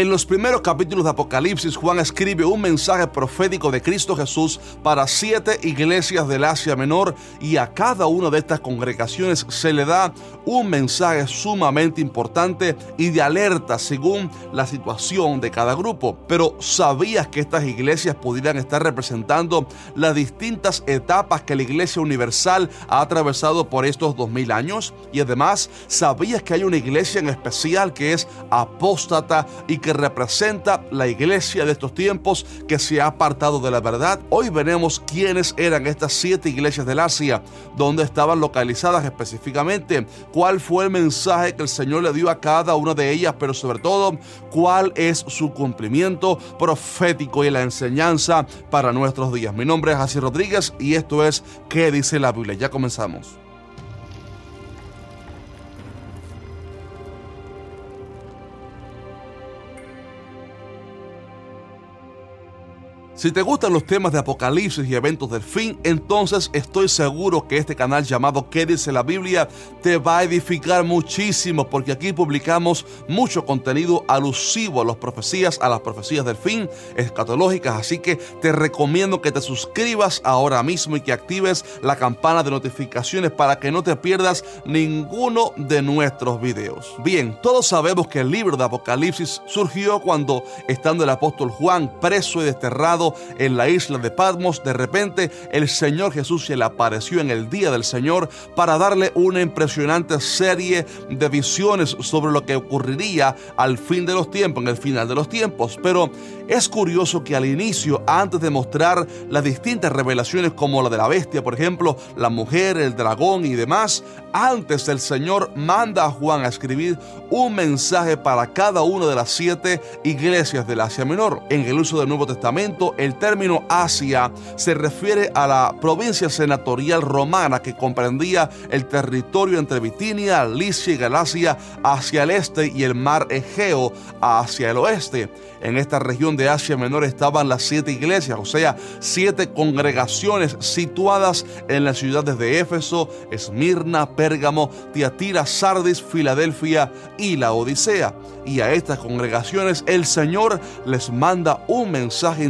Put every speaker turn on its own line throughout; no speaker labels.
En los primeros capítulos de Apocalipsis, Juan escribe un mensaje profético de Cristo Jesús para siete iglesias del Asia Menor y a cada una de estas congregaciones se le da un mensaje sumamente importante y de alerta según la situación de cada grupo. Pero ¿sabías que estas iglesias pudieran estar representando las distintas etapas que la Iglesia Universal ha atravesado por estos dos mil años? Y además, ¿sabías que hay una iglesia en especial que es apóstata y que representa la iglesia de estos tiempos que se ha apartado de la verdad. Hoy veremos quiénes eran estas siete iglesias del Asia, dónde estaban localizadas específicamente, cuál fue el mensaje que el Señor le dio a cada una de ellas, pero sobre todo cuál es su cumplimiento profético y la enseñanza para nuestros días. Mi nombre es Así Rodríguez y esto es ¿Qué dice la Biblia? Ya comenzamos. Si te gustan los temas de apocalipsis y eventos del fin, entonces estoy seguro que este canal llamado ¿Qué dice la Biblia? te va a edificar muchísimo porque aquí publicamos mucho contenido alusivo a las profecías, a las profecías del fin escatológicas, así que te recomiendo que te suscribas ahora mismo y que actives la campana de notificaciones para que no te pierdas ninguno de nuestros videos. Bien, todos sabemos que el libro de Apocalipsis surgió cuando, estando el apóstol Juan preso y desterrado, en la isla de Patmos, de repente el Señor Jesús se le apareció en el día del Señor para darle una impresionante serie de visiones sobre lo que ocurriría al fin de los tiempos, en el final de los tiempos. Pero es curioso que al inicio, antes de mostrar las distintas revelaciones como la de la bestia, por ejemplo, la mujer, el dragón y demás, antes el Señor manda a Juan a escribir un mensaje para cada una de las siete iglesias del Asia Menor. En el uso del Nuevo Testamento, el término Asia se refiere a la provincia senatorial romana que comprendía el territorio entre Bitinia, Licia y Galacia hacia el este y el mar Egeo hacia el oeste. En esta región de Asia Menor estaban las siete iglesias, o sea, siete congregaciones situadas en las ciudades de Éfeso, Esmirna, Pérgamo, Tiatira, Sardis, Filadelfia y la Odisea. Y a estas congregaciones el Señor les manda un mensaje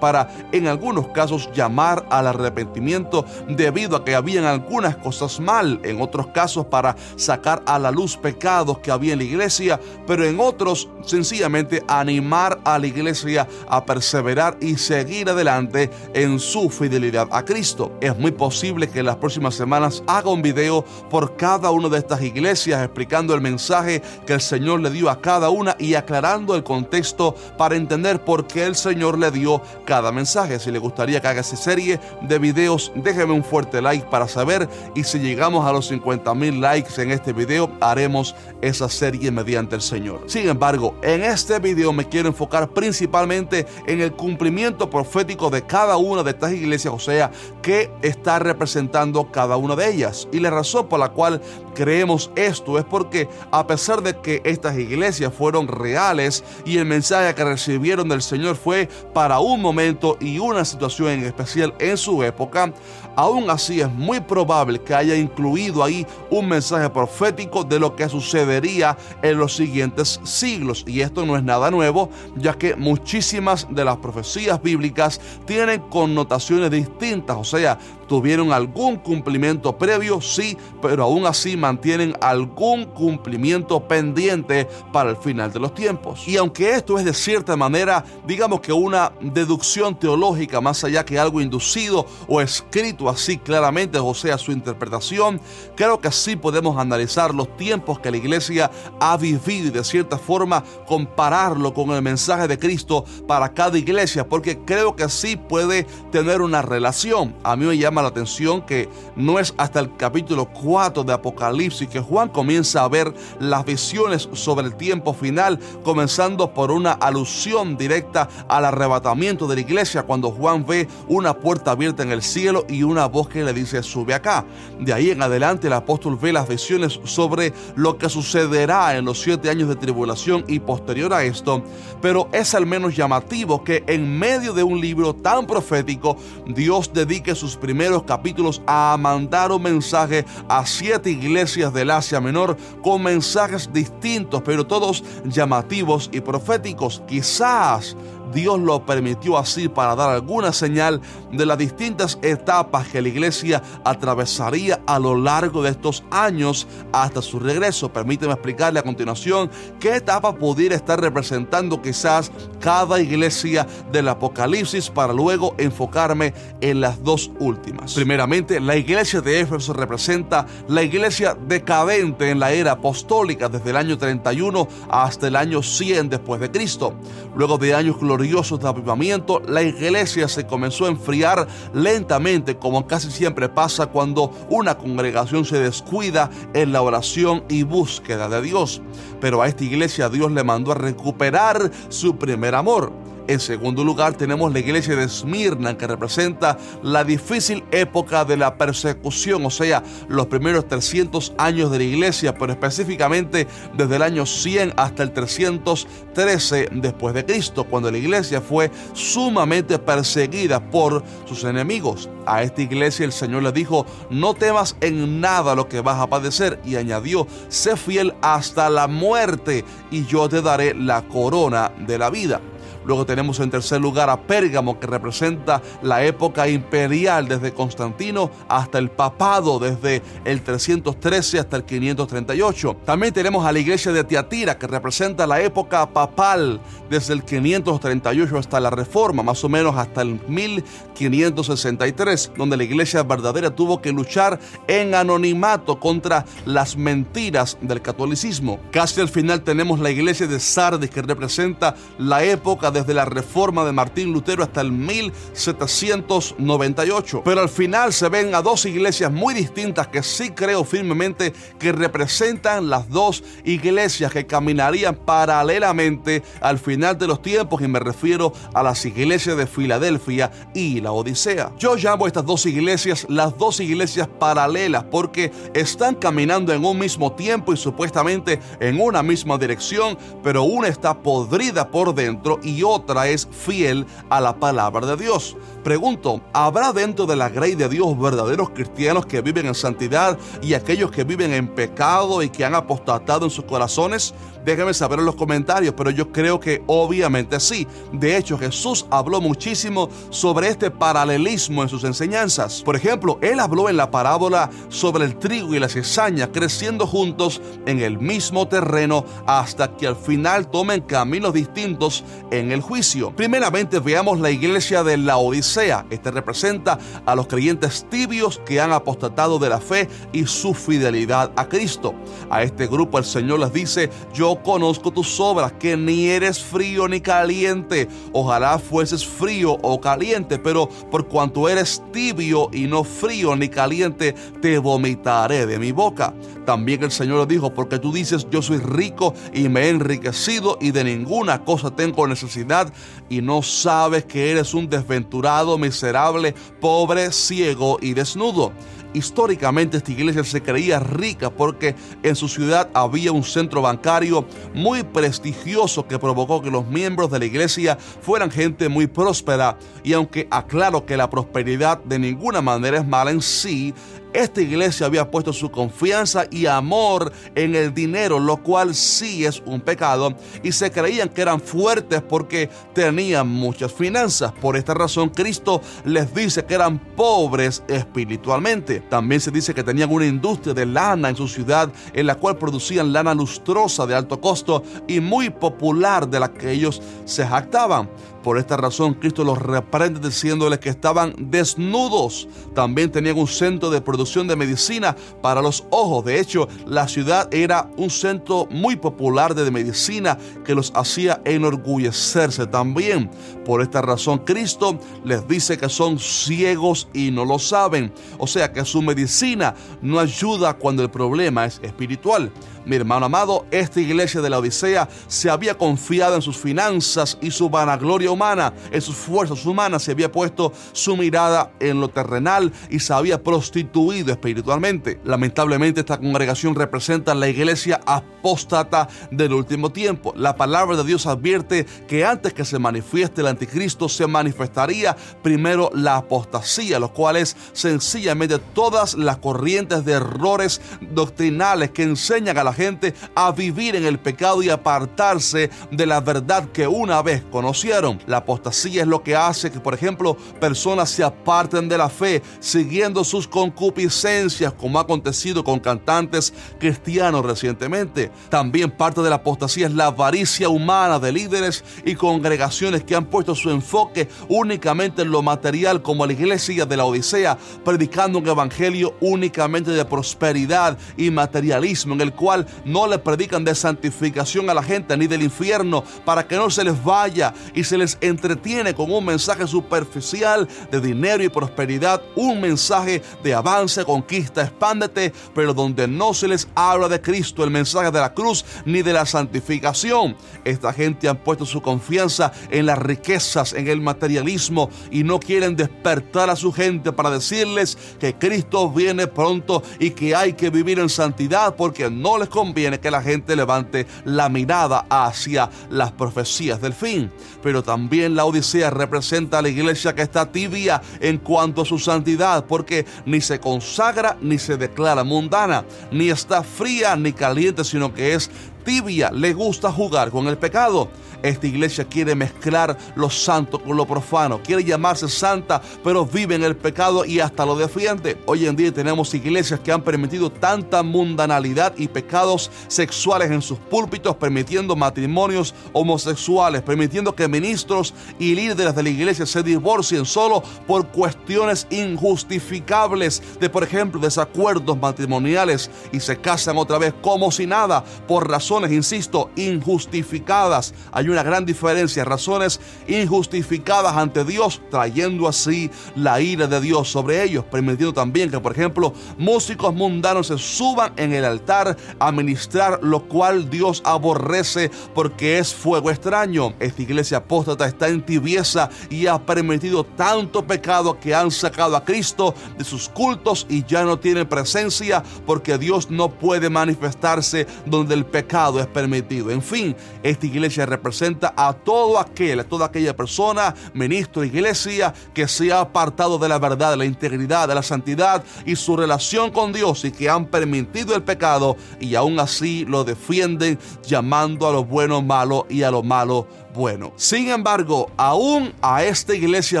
para, en algunos casos, llamar al arrepentimiento debido a que habían algunas cosas mal, en otros casos para sacar a la luz pecados que había en la iglesia, pero en otros sencillamente animar a la iglesia a perseverar y seguir adelante en su fidelidad a Cristo. Es muy posible que en las próximas semanas haga un video por cada una de estas iglesias explicando el mensaje que el Señor le dio a cada una y aclarando el contexto para entender por qué el Señor le dio cada mensaje. Si le gustaría que haga esa serie de videos, déjeme un fuerte like para saber y si llegamos a los 50 mil likes en este video, haremos esa serie mediante el Señor. Sin embargo, en este video me quiero enfocar principalmente en el cumplimiento profético de cada una de estas iglesias, o sea, que está representando cada una de ellas. Y la razón por la cual creemos esto es porque a pesar de que estas iglesias fueron reales y el mensaje que recibieron del Señor fue para un momento y una situación en especial en su época, aún así es muy probable que haya incluido ahí un mensaje profético de lo que sucedería en los siguientes siglos. Y esto no es nada nuevo, ya que muchísimas de las profecías bíblicas tienen connotaciones distintas, o sea, tuvieron algún cumplimiento previo, sí, pero aún así mantienen algún cumplimiento pendiente para el final de los tiempos. Y aunque esto es de cierta manera, digamos que una deducción teológica más allá que algo inducido o escrito así claramente, o sea, su interpretación, creo que sí podemos analizar los tiempos que la iglesia ha vivido y de cierta forma compararlo con el mensaje de Cristo para cada iglesia, porque creo que sí puede tener una relación. A mí me llama la atención que no es hasta el capítulo 4 de Apocalipsis que Juan comienza a ver las visiones sobre el tiempo final, comenzando por una alusión directa al arrebatamiento de la iglesia cuando Juan ve una puerta abierta en el cielo y una voz que le dice sube acá. De ahí en adelante el apóstol ve las visiones sobre lo que sucederá en los siete años de tribulación y posterior a esto, pero es al menos llamativo que en medio de un libro tan profético Dios dedique sus primeros capítulos a mandar un mensaje a siete iglesias del Asia Menor con mensajes distintos, pero todos llamativos y proféticos. Quizás Dios lo permitió así para dar alguna señal de las distintas etapas que la iglesia atravesaría a lo largo de estos años hasta su regreso. Permíteme explicarle a continuación qué etapa pudiera estar representando quizás cada iglesia del Apocalipsis para luego enfocarme en las dos últimas. Primeramente, la iglesia de Éfeso representa la iglesia decadente en la era apostólica desde el año 31 hasta el año 100 después de Cristo. Luego de años gloriosos de avivamiento, la iglesia se comenzó a enfriar lentamente, como casi siempre pasa cuando una congregación se descuida en la oración y búsqueda de Dios. Pero a esta iglesia Dios le mandó a recuperar su primer amor. En segundo lugar, tenemos la iglesia de Esmirna, que representa la difícil época de la persecución, o sea, los primeros 300 años de la iglesia, pero específicamente desde el año 100 hasta el 313 después de Cristo, cuando la iglesia fue sumamente perseguida por sus enemigos. A esta iglesia el Señor le dijo, no temas en nada lo que vas a padecer, y añadió, sé fiel hasta la muerte, y yo te daré la corona de la vida. Luego tenemos en tercer lugar a Pérgamo, que representa la época imperial desde Constantino hasta el papado, desde el 313 hasta el 538. También tenemos a la iglesia de Tiatira, que representa la época papal desde el 538 hasta la Reforma, más o menos hasta el 1563, donde la iglesia verdadera tuvo que luchar en anonimato contra las mentiras del catolicismo. Casi al final tenemos la iglesia de Sardis, que representa la época de desde la reforma de Martín Lutero hasta el 1798. Pero al final se ven a dos iglesias muy distintas que sí creo firmemente que representan las dos iglesias que caminarían paralelamente al final de los tiempos y me refiero a las iglesias de Filadelfia y la Odisea. Yo llamo a estas dos iglesias las dos iglesias paralelas porque están caminando en un mismo tiempo y supuestamente en una misma dirección, pero una está podrida por dentro y otra es fiel a la palabra de Dios. Pregunto, ¿habrá dentro de la grey de Dios verdaderos cristianos que viven en santidad y aquellos que viven en pecado y que han apostatado en sus corazones? Déjenme saber en los comentarios, pero yo creo que obviamente sí. De hecho, Jesús habló muchísimo sobre este paralelismo en sus enseñanzas. Por ejemplo, él habló en la parábola sobre el trigo y la cizaña creciendo juntos en el mismo terreno hasta que al final tomen caminos distintos en el juicio. Primeramente veamos la iglesia de la Odisea. Este representa a los creyentes tibios que han apostatado de la fe y su fidelidad a Cristo. A este grupo el Señor les dice, yo conozco tus obras, que ni eres frío ni caliente. Ojalá fueses frío o caliente, pero por cuanto eres tibio y no frío ni caliente, te vomitaré de mi boca. También el Señor le dijo, porque tú dices, yo soy rico y me he enriquecido y de ninguna cosa tengo necesidad y no sabes que eres un desventurado, miserable, pobre, ciego y desnudo. Históricamente esta iglesia se creía rica porque en su ciudad había un centro bancario muy prestigioso que provocó que los miembros de la iglesia fueran gente muy próspera y aunque aclaro que la prosperidad de ninguna manera es mala en sí, esta iglesia había puesto su confianza y amor en el dinero, lo cual sí es un pecado, y se creían que eran fuertes porque tenían muchas finanzas. Por esta razón, Cristo les dice que eran pobres espiritualmente. También se dice que tenían una industria de lana en su ciudad, en la cual producían lana lustrosa de alto costo y muy popular de la que ellos se jactaban. Por esta razón, Cristo los reprende diciéndoles que estaban desnudos. También tenían un centro de producción de medicina para los ojos. De hecho, la ciudad era un centro muy popular de medicina que los hacía enorgullecerse también. Por esta razón, Cristo les dice que son ciegos y no lo saben. O sea que su medicina no ayuda cuando el problema es espiritual. Mi hermano amado, esta iglesia de la Odisea se había confiado en sus finanzas y su vanagloria humana, en sus fuerzas humanas, se había puesto su mirada en lo terrenal y se había prostituido espiritualmente. Lamentablemente esta congregación representa la iglesia apóstata del último tiempo. La palabra de Dios advierte que antes que se manifieste el anticristo se manifestaría primero la apostasía, lo cual es sencillamente todas las corrientes de errores doctrinales que enseñan a la gente a vivir en el pecado y apartarse de la verdad que una vez conocieron. La apostasía es lo que hace que, por ejemplo, personas se aparten de la fe siguiendo sus concupiscencias, como ha acontecido con cantantes cristianos recientemente. También parte de la apostasía es la avaricia humana de líderes y congregaciones que han puesto su enfoque únicamente en lo material, como la iglesia de la Odisea, predicando un evangelio únicamente de prosperidad y materialismo, en el cual no le predican de santificación a la gente ni del infierno para que no se les vaya y se les entretiene con un mensaje superficial de dinero y prosperidad, un mensaje de avance, conquista, expándete, pero donde no se les habla de Cristo, el mensaje de la cruz ni de la santificación. Esta gente han puesto su confianza en las riquezas, en el materialismo y no quieren despertar a su gente para decirles que Cristo viene pronto y que hay que vivir en santidad porque no les conviene que la gente levante la mirada hacia las profecías del fin. Pero también la Odisea representa a la iglesia que está tibia en cuanto a su santidad porque ni se consagra ni se declara mundana, ni está fría ni caliente, sino que es tibia, le gusta jugar con el pecado. Esta iglesia quiere mezclar lo santo con lo profano, quiere llamarse santa, pero vive en el pecado y hasta lo defiende. Hoy en día tenemos iglesias que han permitido tanta mundanalidad y pecados sexuales en sus púlpitos, permitiendo matrimonios homosexuales, permitiendo que ministros y líderes de la iglesia se divorcien solo por cuestiones injustificables de, por ejemplo, desacuerdos matrimoniales y se casan otra vez como si nada por razones, insisto, injustificadas. Hay una gran diferencia, razones injustificadas ante Dios, trayendo así la ira de Dios sobre ellos, permitiendo también que, por ejemplo, músicos mundanos se suban en el altar a ministrar, lo cual Dios aborrece porque es fuego extraño. Esta iglesia apóstata está en tibieza y ha permitido tanto pecado que han sacado a Cristo de sus cultos y ya no tiene presencia porque Dios no puede manifestarse donde el pecado es permitido. En fin, esta iglesia representa a todo aquel, a toda aquella persona, ministro, iglesia, que se ha apartado de la verdad, de la integridad, de la santidad y su relación con Dios y que han permitido el pecado y aún así lo defienden llamando a lo bueno malo y a lo malo bueno. Sin embargo, aún a esta iglesia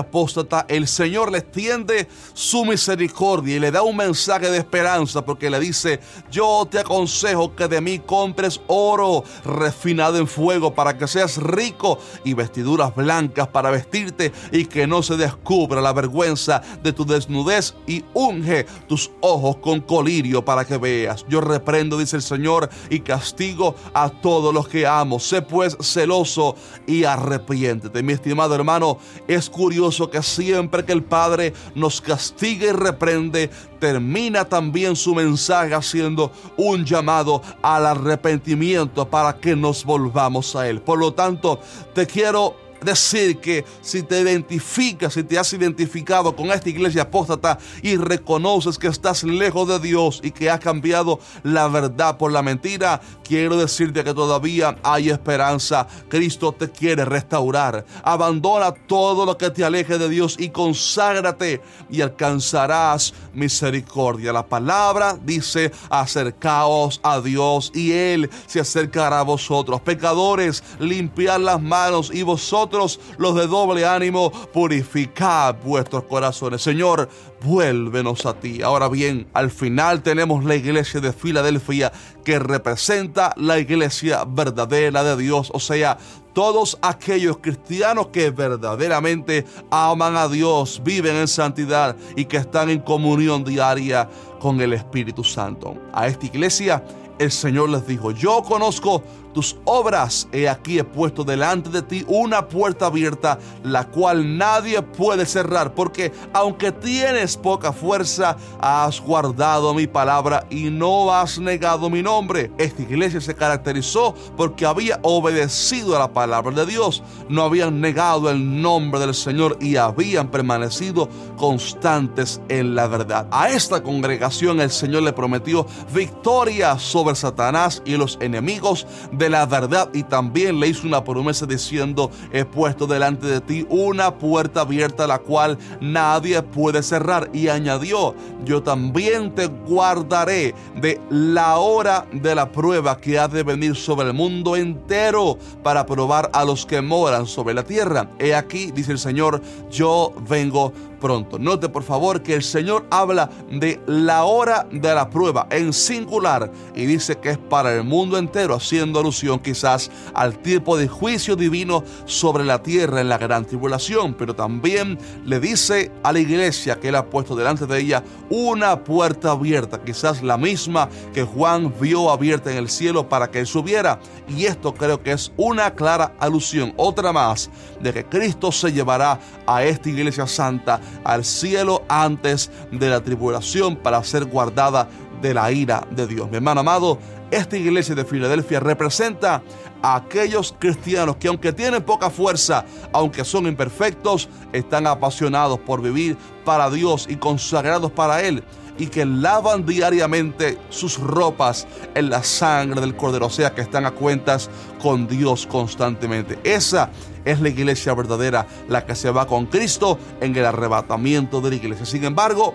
apóstata, el Señor le extiende su misericordia y le da un mensaje de esperanza porque le dice, yo te aconsejo que de mí compres oro refinado en fuego para que seas rico y vestiduras blancas para vestirte y que no se descubra la vergüenza de tu desnudez y unge tus ojos con colirio para que veas. Yo reprendo, dice el Señor, y castigo a todos los que amo. Sé pues celoso y arrepiéntete. Mi estimado hermano, es curioso que siempre que el Padre nos castiga y reprende, termina también su mensaje haciendo un llamado al arrepentimiento para que nos volvamos a Él. Por lo tanto, te quiero decir que si te identificas, si te has identificado con esta iglesia apóstata y reconoces que estás lejos de Dios y que has cambiado la verdad por la mentira, quiero decirte que todavía hay esperanza. Cristo te quiere restaurar. Abandona todo lo que te aleje de Dios y conságrate y alcanzarás misericordia. La palabra dice, acercaos a Dios y Él se acercará a vosotros. Pecadores, limpiad las manos y vosotros los de doble ánimo, purificad vuestros corazones. Señor, vuélvenos a ti. Ahora bien, al final tenemos la iglesia de Filadelfia que representa la iglesia verdadera de Dios, o sea, todos aquellos cristianos que verdaderamente aman a Dios, viven en santidad y que están en comunión diaria con el Espíritu Santo. A esta iglesia el Señor les dijo, yo conozco tus obras. He aquí he puesto delante de ti una puerta abierta, la cual nadie puede cerrar, porque aunque tienes poca fuerza, has guardado mi palabra y no has negado mi nombre. Esta iglesia se caracterizó porque había obedecido a la palabra de Dios, no habían negado el nombre del Señor y habían permanecido constantes en la verdad. A esta congregación el Señor le prometió victoria sobre Satanás y los enemigos de la verdad y también le hizo una promesa diciendo, he puesto delante de ti una puerta abierta la cual nadie puede cerrar y añadió, yo también te guardaré de la hora de la prueba que ha de venir sobre el mundo entero para probar a los que moran sobre la tierra. He aquí, dice el Señor, yo vengo pronto. Note por favor que el Señor habla de la hora de la prueba en singular y dice que es para el mundo entero, haciendo alusión quizás al tipo de juicio divino sobre la tierra en la gran tribulación, pero también le dice a la iglesia que él ha puesto delante de ella una puerta abierta, quizás la misma que Juan vio abierta en el cielo para que él subiera. Y esto creo que es una clara alusión, otra más, de que Cristo se llevará a esta iglesia santa al cielo antes de la tribulación para ser guardada de la ira de Dios. Mi hermano amado, esta iglesia de Filadelfia representa a aquellos cristianos que aunque tienen poca fuerza, aunque son imperfectos, están apasionados por vivir para Dios y consagrados para Él y que lavan diariamente sus ropas en la sangre del Cordero, o sea que están a cuentas con Dios constantemente. Esa es la iglesia verdadera, la que se va con Cristo en el arrebatamiento de la iglesia. Sin embargo,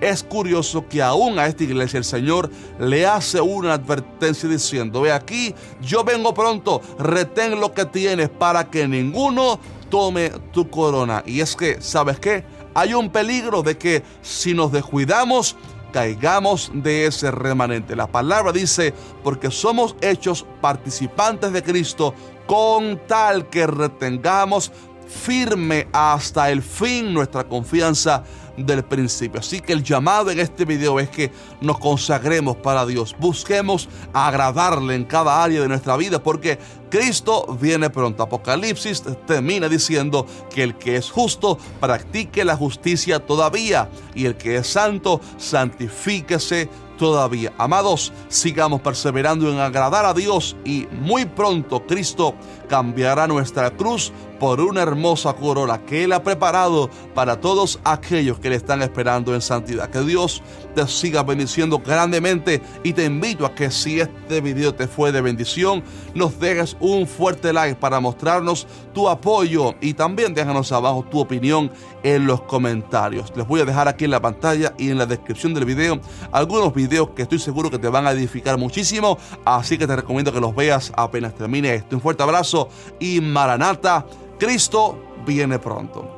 es curioso que aún a esta iglesia el Señor le hace una advertencia diciendo, ve aquí, yo vengo pronto, retén lo que tienes para que ninguno tome tu corona. Y es que, ¿sabes qué? Hay un peligro de que si nos descuidamos, caigamos de ese remanente. La palabra dice, porque somos hechos participantes de Cristo con tal que retengamos firme hasta el fin nuestra confianza del principio. Así que el llamado en este video es que nos consagremos para Dios, busquemos agradarle en cada área de nuestra vida porque Cristo viene pronto. Apocalipsis termina diciendo que el que es justo practique la justicia todavía y el que es santo santifíquese todavía. Amados, sigamos perseverando en agradar a Dios y muy pronto Cristo cambiará nuestra cruz por una hermosa corona que Él ha preparado para todos aquellos que le están esperando en santidad. Que Dios te siga bendiciendo grandemente y te invito a que si este video te fue de bendición, nos dejes un fuerte like para mostrarnos tu apoyo y también déjanos abajo tu opinión en los comentarios. Les voy a dejar aquí en la pantalla y en la descripción del video algunos videos que estoy seguro que te van a edificar muchísimo, así que te recomiendo que los veas apenas termine esto. Un fuerte abrazo y Maranata, Cristo viene pronto.